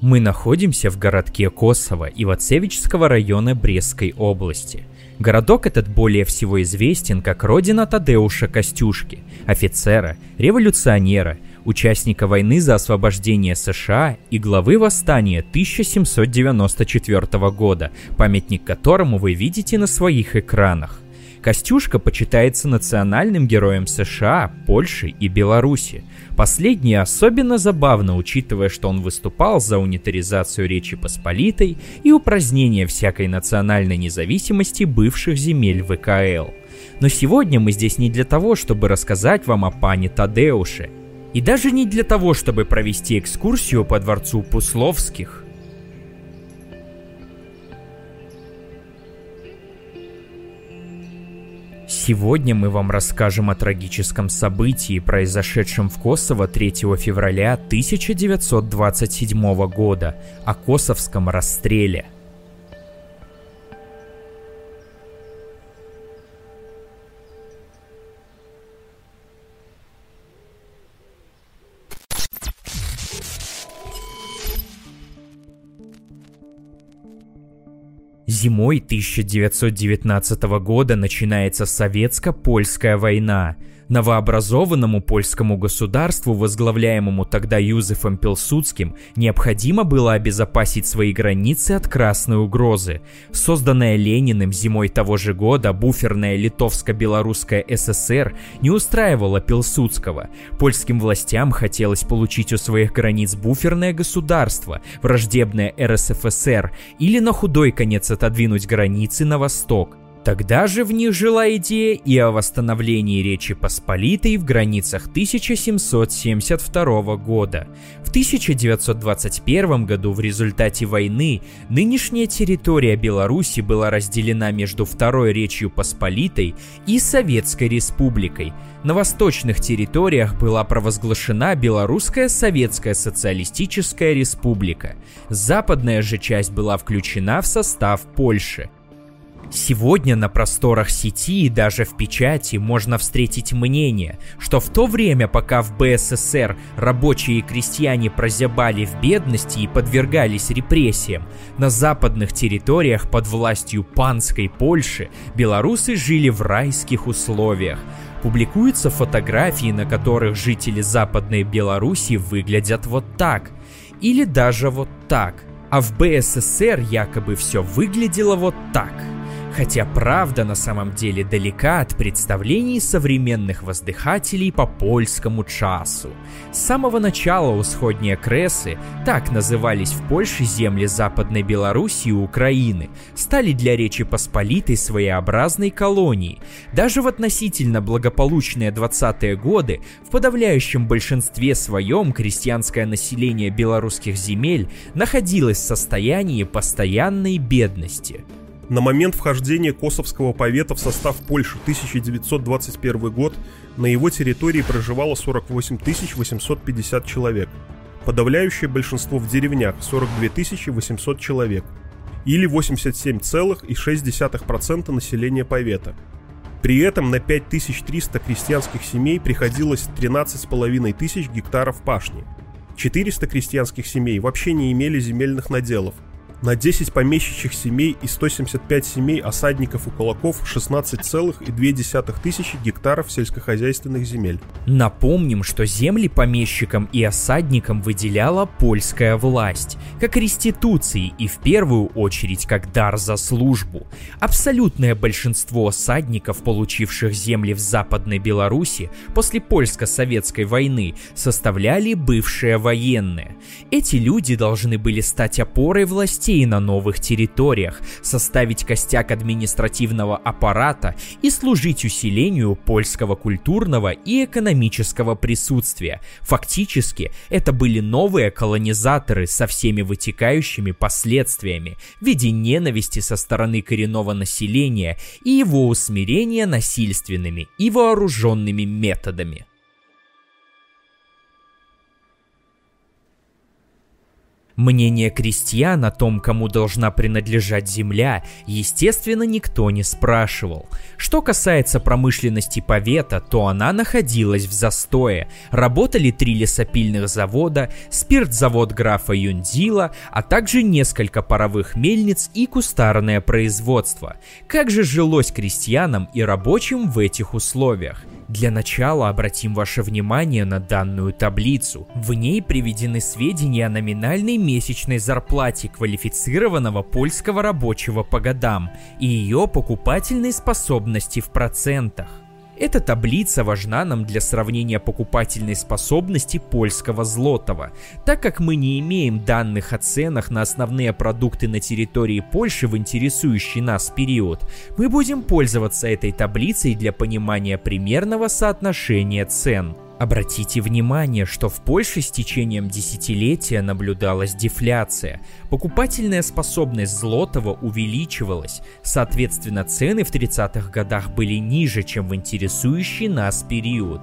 Мы находимся в городке Косово Ивацевичского района Брестской области. Городок этот более всего известен как родина Тадеуша Костюшки, офицера, революционера, участника войны за освобождение США и главы восстания 1794 года, памятник которому вы видите на своих экранах. Костюшка почитается национальным героем США, Польши и Беларуси. Последнее особенно забавно, учитывая, что он выступал за унитаризацию Речи Посполитой и упразднение всякой национальной независимости бывших земель ВКЛ. Но сегодня мы здесь не для того, чтобы рассказать вам о пане Тадеуше, и даже не для того, чтобы провести экскурсию по дворцу Пусловских – Сегодня мы вам расскажем о трагическом событии, произошедшем в Косово 3 февраля 1927 года, о косовском расстреле – Зимой 1919 года начинается советско-польская война – Новообразованному польскому государству, возглавляемому тогда Юзефом Пилсудским, необходимо было обезопасить свои границы от красной угрозы. Созданная Лениным зимой того же года буферная Литовско-Белорусская ССР не устраивала Пилсудского. Польским властям хотелось получить у своих границ буферное государство, враждебное РСФСР, или на худой конец отодвинуть границы на восток. Тогда же в них жила идея и о восстановлении Речи Посполитой в границах 1772 года. В 1921 году в результате войны нынешняя территория Беларуси была разделена между Второй Речью Посполитой и Советской Республикой. На восточных территориях была провозглашена Белорусская Советская Социалистическая Республика. Западная же часть была включена в состав Польши – Сегодня на просторах сети и даже в печати можно встретить мнение, что в то время, пока в БССР рабочие и крестьяне прозябали в бедности и подвергались репрессиям, на западных территориях под властью панской Польши белорусы жили в райских условиях. Публикуются фотографии, на которых жители Западной Беларуси выглядят вот так. Или даже вот так. А в БССР якобы все выглядело вот так – Хотя правда на самом деле далека от представлений современных воздыхателей по польскому часу. С самого начала усходние Кресы, так назывались в Польше земли Западной Белоруссии и Украины, стали для Речи Посполитой своеобразной колонией. Даже в относительно благополучные 20-е годы в подавляющем большинстве своем крестьянское население белорусских земель находилось в состоянии постоянной бедности – на момент вхождения Косовского повета в состав Польши 1921 год на его территории проживало 48 850 человек. Подавляющее большинство в деревнях 42 800 человек. Или 87,6% населения повета. При этом на 5300 крестьянских семей приходилось 13,5 тысяч гектаров пашни. 400 крестьянских семей вообще не имели земельных наделов – на 10 помещичьих семей и 175 семей осадников и кулаков 16,2 тысячи гектаров сельскохозяйственных земель. Напомним, что земли помещикам и осадникам выделяла польская власть, как реституции и в первую очередь как дар за службу. Абсолютное большинство осадников, получивших земли в Западной Беларуси после польско-советской войны, составляли бывшие военные. Эти люди должны были стать опорой власти властей на новых территориях, составить костяк административного аппарата и служить усилению польского культурного и экономического присутствия. Фактически, это были новые колонизаторы со всеми вытекающими последствиями в виде ненависти со стороны коренного населения и его усмирения насильственными и вооруженными методами. Мнение крестьян о том, кому должна принадлежать земля, естественно, никто не спрашивал. Что касается промышленности Повета, то она находилась в застое. Работали три лесопильных завода, спиртзавод графа Юндила, а также несколько паровых мельниц и кустарное производство. Как же жилось крестьянам и рабочим в этих условиях? Для начала обратим ваше внимание на данную таблицу. В ней приведены сведения о номинальной месячной зарплате квалифицированного польского рабочего по годам и ее покупательной способности в процентах. Эта таблица важна нам для сравнения покупательной способности польского злотого, так как мы не имеем данных о ценах на основные продукты на территории Польши в интересующий нас период. Мы будем пользоваться этой таблицей для понимания примерного соотношения цен. Обратите внимание, что в Польше с течением десятилетия наблюдалась дефляция. Покупательная способность Злотого увеличивалась, соответственно цены в 30-х годах были ниже, чем в интересующий нас период.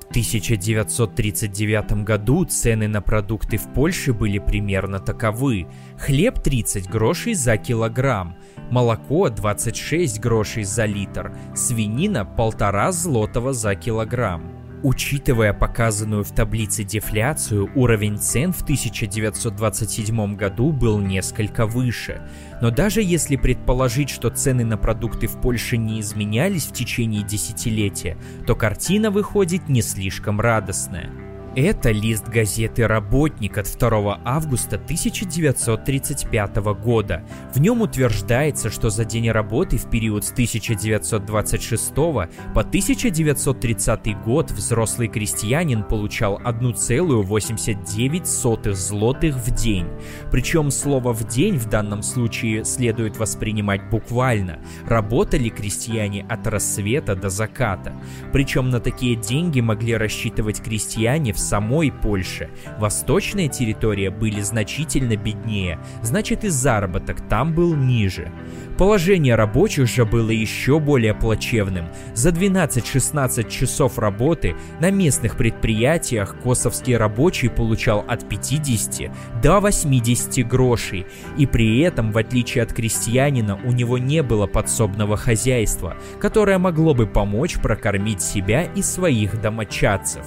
В 1939 году цены на продукты в Польше были примерно таковы. Хлеб 30 грошей за килограмм, молоко 26 грошей за литр, свинина полтора злотого за килограмм. Учитывая показанную в таблице дефляцию, уровень цен в 1927 году был несколько выше. Но даже если предположить, что цены на продукты в Польше не изменялись в течение десятилетия, то картина выходит не слишком радостная. Это лист газеты «Работник» от 2 августа 1935 года. В нем утверждается, что за день работы в период с 1926 по 1930 год взрослый крестьянин получал 1,89 злотых в день. Причем слово «в день» в данном случае следует воспринимать буквально. Работали крестьяне от рассвета до заката. Причем на такие деньги могли рассчитывать крестьяне в самой Польше. Восточные территории были значительно беднее, значит и заработок там был ниже. Положение рабочих же было еще более плачевным. За 12-16 часов работы на местных предприятиях косовский рабочий получал от 50 до 80 грошей, и при этом, в отличие от крестьянина, у него не было подсобного хозяйства, которое могло бы помочь прокормить себя и своих домочадцев.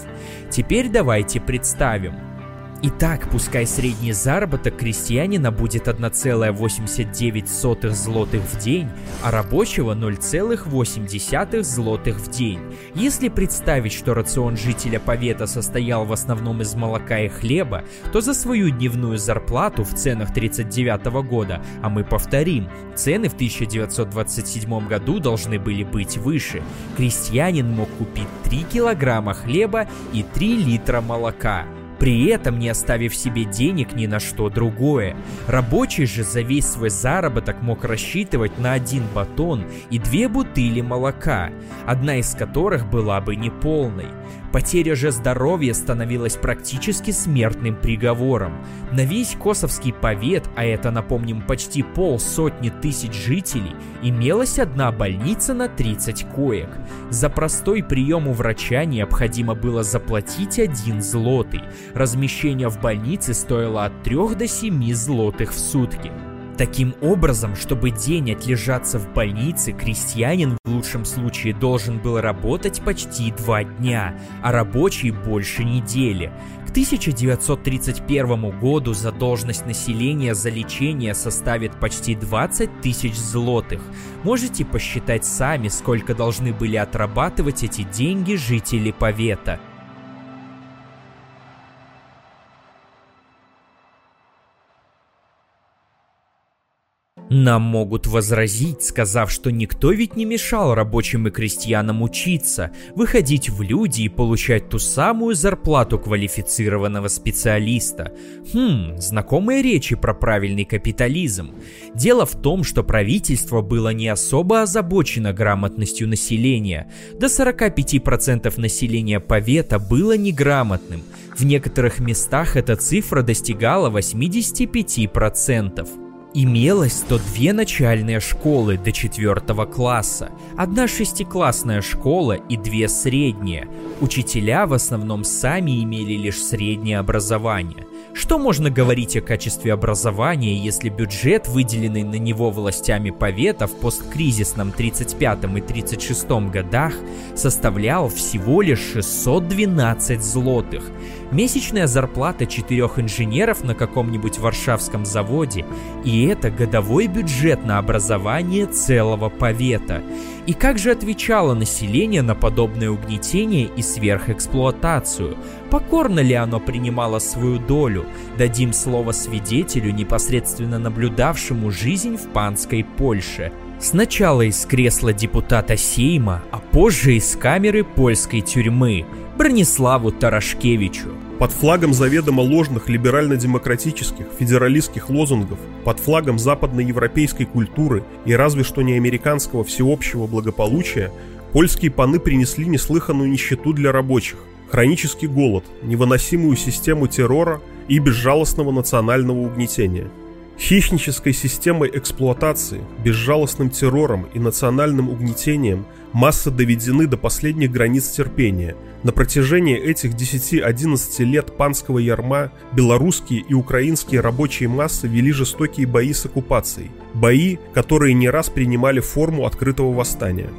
Теперь давайте представим – Итак, пускай средний заработок крестьянина будет 1,89 злотых в день, а рабочего 0,8 злотых в день. Если представить, что рацион жителя Повета состоял в основном из молока и хлеба, то за свою дневную зарплату в ценах 39 года, а мы повторим, цены в 1927 году должны были быть выше, крестьянин мог купить 3 килограмма хлеба и 3 литра молока – при этом не оставив себе денег ни на что другое. Рабочий же за весь свой заработок мог рассчитывать на один батон и две бутыли молока, одна из которых была бы неполной. Потеря же здоровья становилась практически смертным приговором. На весь Косовский повет, а это, напомним, почти полсотни тысяч жителей, имелась одна больница на 30 коек. За простой прием у врача необходимо было заплатить один злотый. Размещение в больнице стоило от 3 до 7 злотых в сутки. Таким образом, чтобы день отлежаться в больнице, крестьянин в лучшем случае должен был работать почти два дня, а рабочий больше недели. К 1931 году задолженность населения за лечение составит почти 20 тысяч злотых. Можете посчитать сами, сколько должны были отрабатывать эти деньги жители Повета – Нам могут возразить, сказав, что никто ведь не мешал рабочим и крестьянам учиться, выходить в люди и получать ту самую зарплату квалифицированного специалиста. Хм, знакомые речи про правильный капитализм. Дело в том, что правительство было не особо озабочено грамотностью населения. До 45% населения Повета было неграмотным. В некоторых местах эта цифра достигала 85%. Имелось 102 начальные школы до 4 класса, одна шестиклассная школа и две средние. Учителя в основном сами имели лишь среднее образование. Что можно говорить о качестве образования, если бюджет, выделенный на него властями Повета в посткризисном 35 и 36 годах, составлял всего лишь 612 злотых? Месячная зарплата четырех инженеров на каком-нибудь варшавском заводе, и это годовой бюджет на образование целого Повета. И как же отвечало население на подобное угнетение и сверхэксплуатацию? Покорно ли оно принимало свою долю? Дадим слово свидетелю, непосредственно наблюдавшему жизнь в панской Польше. Сначала из кресла депутата Сейма, а позже из камеры польской тюрьмы Брониславу Тарашкевичу. Под флагом заведомо ложных либерально-демократических, федералистских лозунгов, под флагом западноевропейской культуры и разве что не американского всеобщего благополучия, польские паны принесли неслыханную нищету для рабочих, хронический голод, невыносимую систему террора и безжалостного национального угнетения. Хищнической системой эксплуатации, безжалостным террором и национальным угнетением массы доведены до последних границ терпения – на протяжении этих 10-11 лет панского ярма белорусские и украинские рабочие массы вели жестокие бои с оккупацией. Бои, которые не раз принимали форму открытого восстания.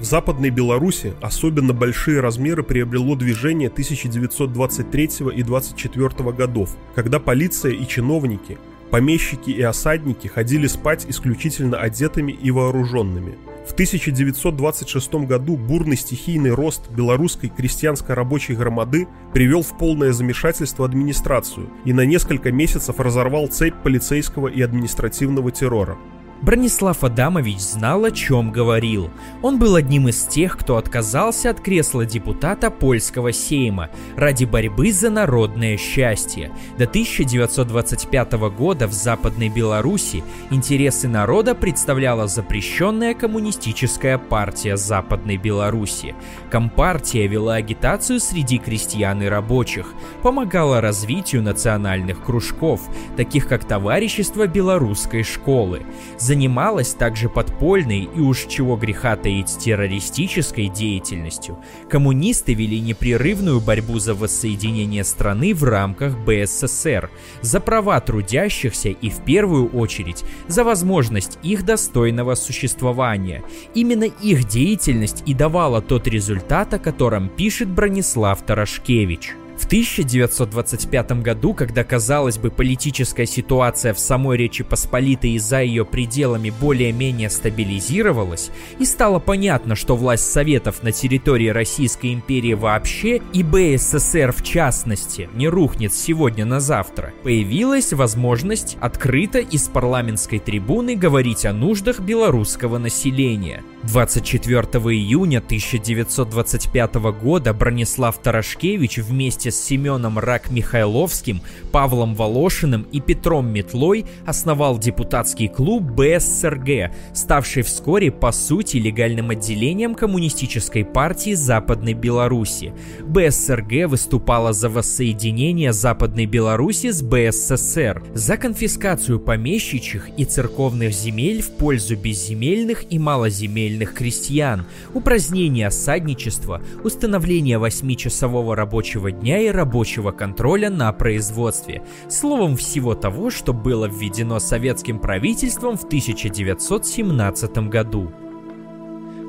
В Западной Беларуси особенно большие размеры приобрело движение 1923 и 24 годов, когда полиция и чиновники, помещики и осадники ходили спать исключительно одетыми и вооруженными – в 1926 году бурный стихийный рост белорусской крестьянско-рабочей громады привел в полное замешательство администрацию и на несколько месяцев разорвал цепь полицейского и административного террора. Бронислав Адамович знал, о чем говорил. Он был одним из тех, кто отказался от кресла депутата польского сейма ради борьбы за народное счастье. До 1925 года в Западной Беларуси интересы народа представляла запрещенная коммунистическая партия Западной Беларуси. Компартия вела агитацию среди крестьян и рабочих, помогала развитию национальных кружков, таких как Товарищество белорусской школы занималась также подпольной и уж чего греха таить террористической деятельностью. Коммунисты вели непрерывную борьбу за воссоединение страны в рамках БССР, за права трудящихся и в первую очередь за возможность их достойного существования. Именно их деятельность и давала тот результат, о котором пишет Бронислав Тарашкевич. В 1925 году, когда, казалось бы, политическая ситуация в самой Речи Посполитой и за ее пределами более-менее стабилизировалась, и стало понятно, что власть Советов на территории Российской империи вообще и БССР в частности не рухнет сегодня на завтра, появилась возможность открыто из парламентской трибуны говорить о нуждах белорусского населения. 24 июня 1925 года Бронислав Тарашкевич вместе с Семеном Рак-Михайловским, Павлом Волошиным и Петром Метлой основал депутатский клуб БСРГ, ставший вскоре по сути легальным отделением Коммунистической партии Западной Беларуси. БСРГ выступала за воссоединение Западной Беларуси с БССР, за конфискацию помещичьих и церковных земель в пользу безземельных и малоземельных земельных крестьян, упразднение осадничества, установление 8-часового рабочего дня и рабочего контроля на производстве. Словом, всего того, что было введено советским правительством в 1917 году.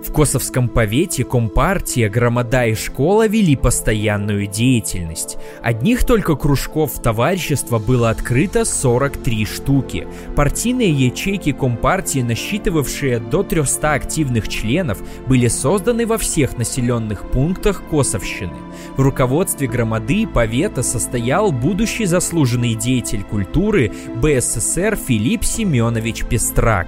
В Косовском повете Компартия, Громада и школа вели постоянную деятельность. Одних только кружков товарищества было открыто 43 штуки. Партийные ячейки Компартии, насчитывавшие до 300 активных членов, были созданы во всех населенных пунктах Косовщины. В руководстве Громады и Повета состоял будущий заслуженный деятель культуры БССР Филипп Семенович Пестрак.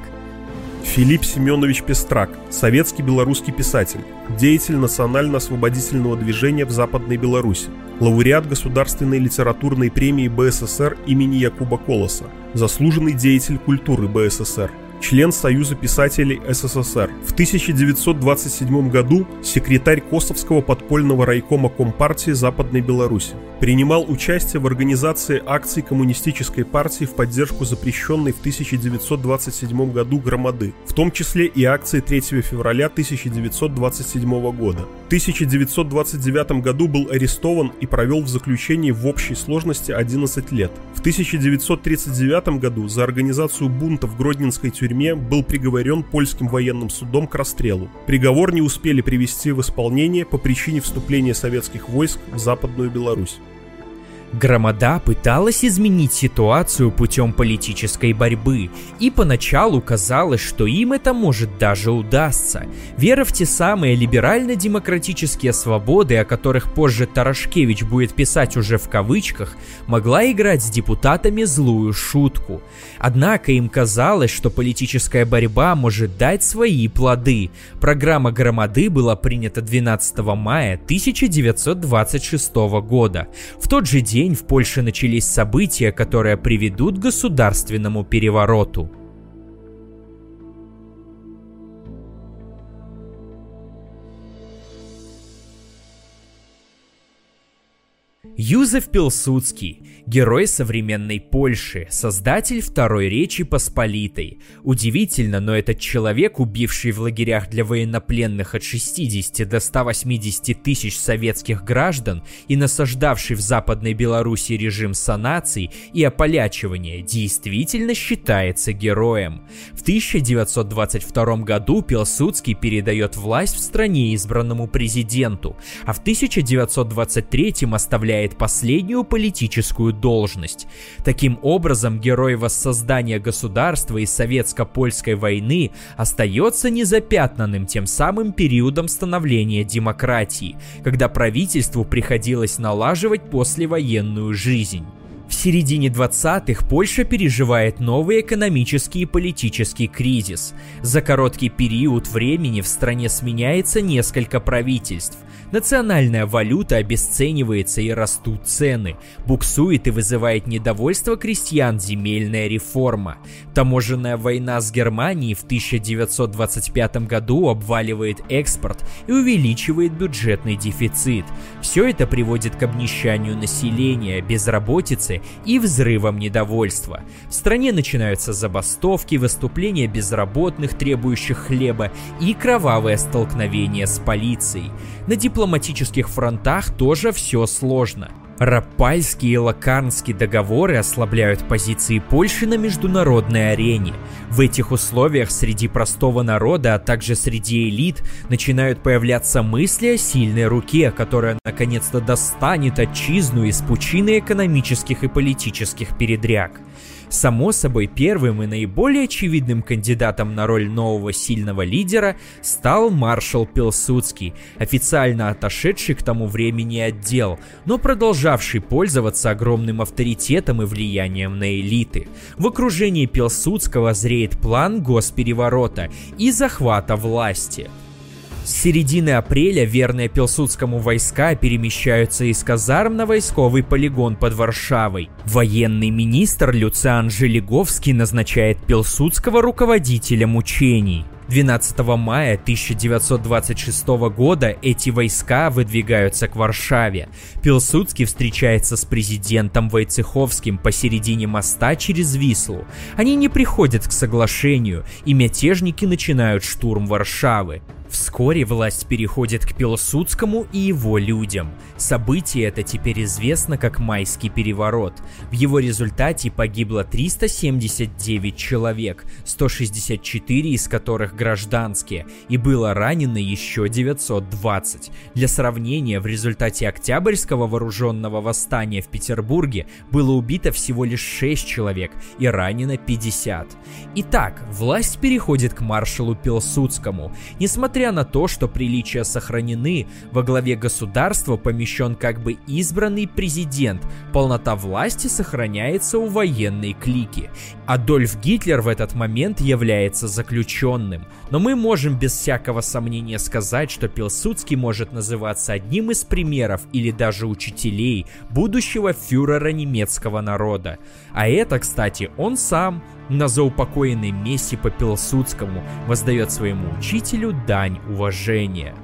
Филипп Семенович Пестрак, советский белорусский писатель, деятель национально-освободительного движения в Западной Беларуси, лауреат Государственной литературной премии БССР имени Якуба Колоса, заслуженный деятель культуры БССР, член Союза писателей СССР. В 1927 году секретарь Косовского подпольного райкома Компартии Западной Беларуси. Принимал участие в организации акций Коммунистической партии в поддержку запрещенной в 1927 году громады, в том числе и акции 3 февраля 1927 года. В 1929 году был арестован и провел в заключении в общей сложности 11 лет. В 1939 году за организацию бунта в Гродненской тюрьме был приговорен польским военным судом к расстрелу. Приговор не успели привести в исполнение по причине вступления советских войск в Западную Беларусь. Громада пыталась изменить ситуацию путем политической борьбы, и поначалу казалось, что им это может даже удастся. Вера в те самые либерально-демократические свободы, о которых позже Тарашкевич будет писать уже в кавычках, могла играть с депутатами злую шутку. Однако им казалось, что политическая борьба может дать свои плоды. Программа Громады была принята 12 мая 1926 года. В тот же день день в Польше начались события, которые приведут к государственному перевороту. Юзеф Пилсудский Герой современной Польши, создатель Второй Речи Посполитой. Удивительно, но этот человек, убивший в лагерях для военнопленных от 60 до 180 тысяч советских граждан и насаждавший в Западной Беларуси режим санаций и ополячивания, действительно считается героем. В 1922 году Пилсудский передает власть в стране избранному президенту, а в 1923 оставляет последнюю политическую должность. Таким образом, герой воссоздания государства и советско-польской войны остается незапятнанным тем самым периодом становления демократии, когда правительству приходилось налаживать послевоенную жизнь. В середине 20-х Польша переживает новый экономический и политический кризис. За короткий период времени в стране сменяется несколько правительств – Национальная валюта обесценивается и растут цены. Буксует и вызывает недовольство крестьян земельная реформа. Таможенная война с Германией в 1925 году обваливает экспорт и увеличивает бюджетный дефицит. Все это приводит к обнищанию населения, безработице и взрывам недовольства. В стране начинаются забастовки, выступления безработных, требующих хлеба, и кровавые столкновения с полицией. На дипломатических фронтах тоже все сложно. Рапальские и Лакарнские договоры ослабляют позиции Польши на международной арене. В этих условиях среди простого народа, а также среди элит начинают появляться мысли о сильной руке, которая наконец-то достанет отчизну из пучины экономических и политических передряг. Само собой, первым и наиболее очевидным кандидатом на роль нового сильного лидера стал маршал Пилсудский, официально отошедший к тому времени отдел, но продолжавший пользоваться огромным авторитетом и влиянием на элиты. В окружении Пилсудского зреет план госпереворота и захвата власти – с середины апреля верные Пилсудскому войска перемещаются из казарм на войсковый полигон под Варшавой. Военный министр Люциан Желеговский назначает Пилсудского руководителем учений. 12 мая 1926 года эти войска выдвигаются к Варшаве. Пилсудский встречается с президентом Войцеховским посередине моста через Вислу. Они не приходят к соглашению, и мятежники начинают штурм Варшавы. Вскоре власть переходит к Пилсудскому и его людям. Событие это теперь известно как Майский переворот. В его результате погибло 379 человек, 164 из которых гражданские, и было ранено еще 920. Для сравнения, в результате Октябрьского вооруженного восстания в Петербурге было убито всего лишь 6 человек и ранено 50. Итак, власть переходит к маршалу Пилсудскому. Несмотря Несмотря на то, что приличия сохранены, во главе государства помещен как бы избранный президент, полнота власти сохраняется у военной клики. Адольф Гитлер в этот момент является заключенным, но мы можем без всякого сомнения сказать, что Пилсудский может называться одним из примеров или даже учителей будущего фюрера немецкого народа. А это, кстати, он сам на заупокоенной месте по Пилсудскому воздает своему учителю дань уважения.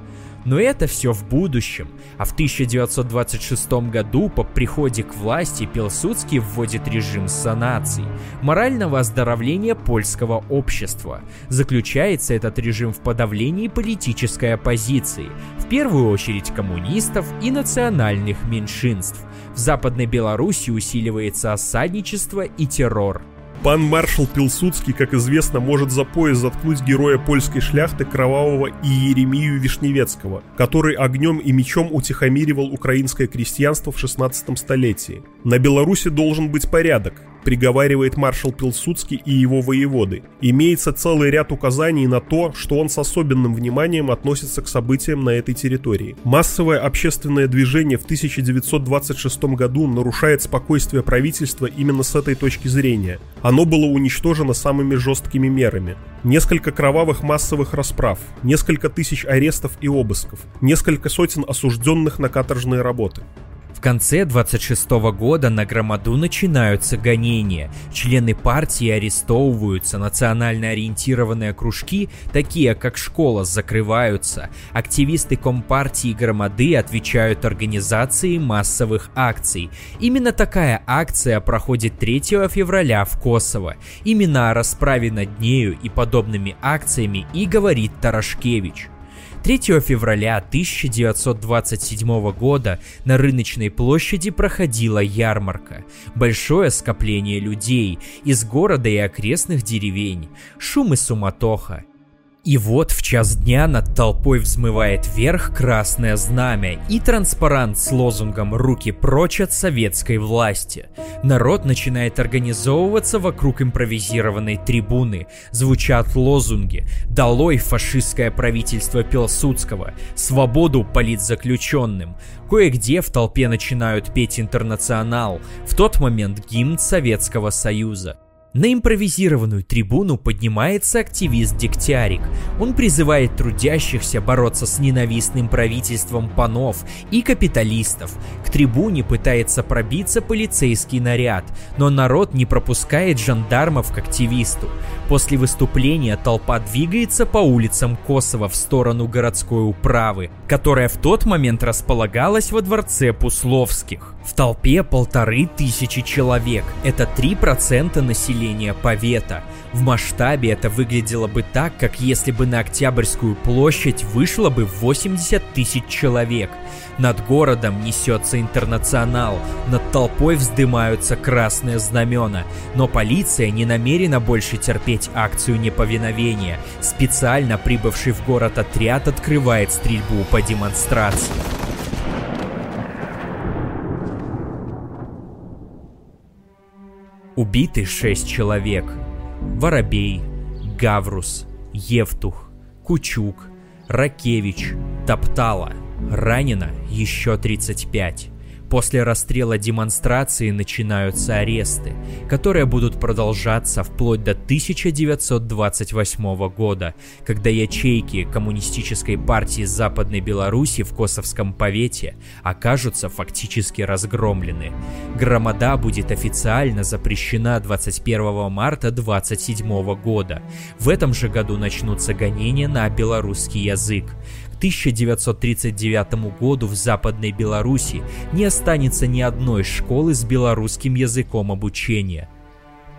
Но это все в будущем, а в 1926 году по приходе к власти Пилсудский вводит режим санаций, морального оздоровления польского общества. Заключается этот режим в подавлении политической оппозиции, в первую очередь коммунистов и национальных меньшинств. В Западной Беларуси усиливается осадничество и террор. Пан маршал Пилсудский, как известно, может за пояс заткнуть героя польской шляхты Кровавого Иеремию Вишневецкого, который огнем и мечом утихомиривал украинское крестьянство в 16 столетии. На Беларуси должен быть порядок, приговаривает маршал Пилсудский и его воеводы. Имеется целый ряд указаний на то, что он с особенным вниманием относится к событиям на этой территории. Массовое общественное движение в 1926 году нарушает спокойствие правительства именно с этой точки зрения. Оно было уничтожено самыми жесткими мерами. Несколько кровавых массовых расправ, несколько тысяч арестов и обысков, несколько сотен осужденных на каторжные работы. В конце 26 года на Громаду начинаются гонения. Члены партии арестовываются, национально ориентированные кружки, такие как школа, закрываются. Активисты Компартии Громады отвечают организации массовых акций. Именно такая акция проходит 3 февраля в Косово. Именно о расправе над нею и подобными акциями и говорит Тарашкевич. 3 февраля 1927 года на рыночной площади проходила ярмарка. Большое скопление людей из города и окрестных деревень. Шум и суматоха. И вот в час дня над толпой взмывает вверх красное знамя и транспарант с лозунгом «Руки прочь от советской власти». Народ начинает организовываться вокруг импровизированной трибуны. Звучат лозунги «Долой фашистское правительство Пилсудского», «Свободу политзаключенным». Кое-где в толпе начинают петь «Интернационал», в тот момент гимн Советского Союза. На импровизированную трибуну поднимается активист Дегтярик. Он призывает трудящихся бороться с ненавистным правительством панов и капиталистов. К трибуне пытается пробиться полицейский наряд, но народ не пропускает жандармов к активисту. После выступления толпа двигается по улицам Косово в сторону городской управы, которая в тот момент располагалась во дворце Пусловских. В толпе полторы тысячи человек. Это 3% населения Повета. В масштабе это выглядело бы так, как если бы на Октябрьскую площадь вышло бы 80 тысяч человек. Над городом несется интернационал, над толпой вздымаются красные знамена. Но полиция не намерена больше терпеть акцию неповиновения. Специально прибывший в город отряд открывает стрельбу по демонстрации. Убиты шесть человек. Воробей, Гаврус, Евтух, Кучук, Ракевич, Топтала. Ранено еще 35. После расстрела демонстрации начинаются аресты, которые будут продолжаться вплоть до 1928 года, когда ячейки Коммунистической партии Западной Беларуси в Косовском повете окажутся фактически разгромлены. Громада будет официально запрещена 21 марта 27 года. В этом же году начнутся гонения на белорусский язык. 1939 году в Западной Беларуси не останется ни одной школы с белорусским языком обучения.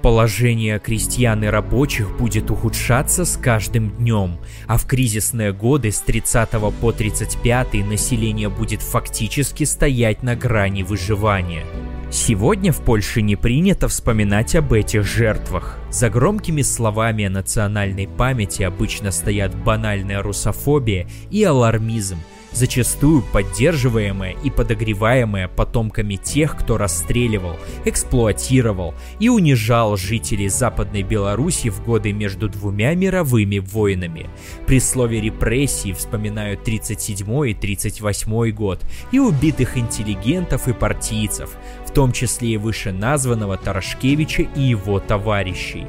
Положение крестьян и рабочих будет ухудшаться с каждым днем, а в кризисные годы с 30 по 35 население будет фактически стоять на грани выживания. Сегодня в Польше не принято вспоминать об этих жертвах. За громкими словами о национальной памяти обычно стоят банальная русофобия и алармизм. Зачастую поддерживаемое и подогреваемое потомками тех, кто расстреливал, эксплуатировал и унижал жителей Западной Беларуси в годы между двумя мировыми войнами. При слове репрессии вспоминают 37 и 38 год и убитых интеллигентов и партийцев, в том числе и вышеназванного Тарашкевича и его товарищей.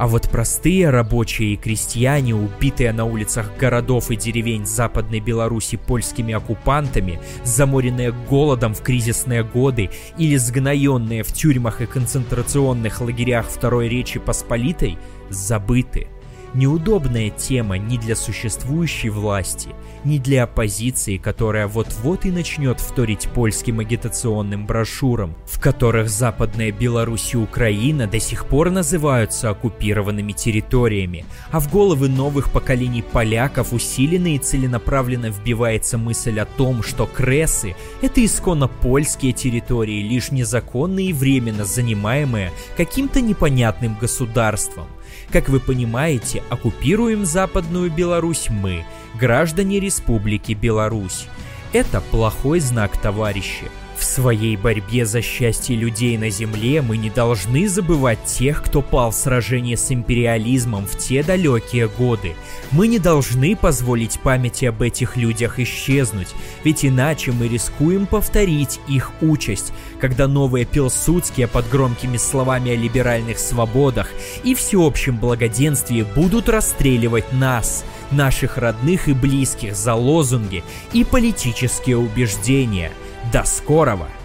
А вот простые рабочие и крестьяне, убитые на улицах городов и деревень Западной Беларуси польскими оккупантами, заморенные голодом в кризисные годы или сгноенные в тюрьмах и концентрационных лагерях Второй Речи Посполитой, забыты – Неудобная тема ни для существующей власти, ни для оппозиции, которая вот-вот и начнет вторить польским агитационным брошюрам, в которых Западная Беларусь и Украина до сих пор называются оккупированными территориями, а в головы новых поколений поляков усиленно и целенаправленно вбивается мысль о том, что Кресы — это исконно польские территории, лишь незаконные и временно занимаемые каким-то непонятным государством, как вы понимаете, оккупируем Западную Беларусь мы, граждане Республики Беларусь. Это плохой знак, товарищи. В своей борьбе за счастье людей на Земле мы не должны забывать тех, кто пал в сражении с империализмом в те далекие годы. Мы не должны позволить памяти об этих людях исчезнуть, ведь иначе мы рискуем повторить их участь, когда новые Пилсудские под громкими словами о либеральных свободах и всеобщем благоденствии будут расстреливать нас, наших родных и близких за лозунги и политические убеждения – до скорого!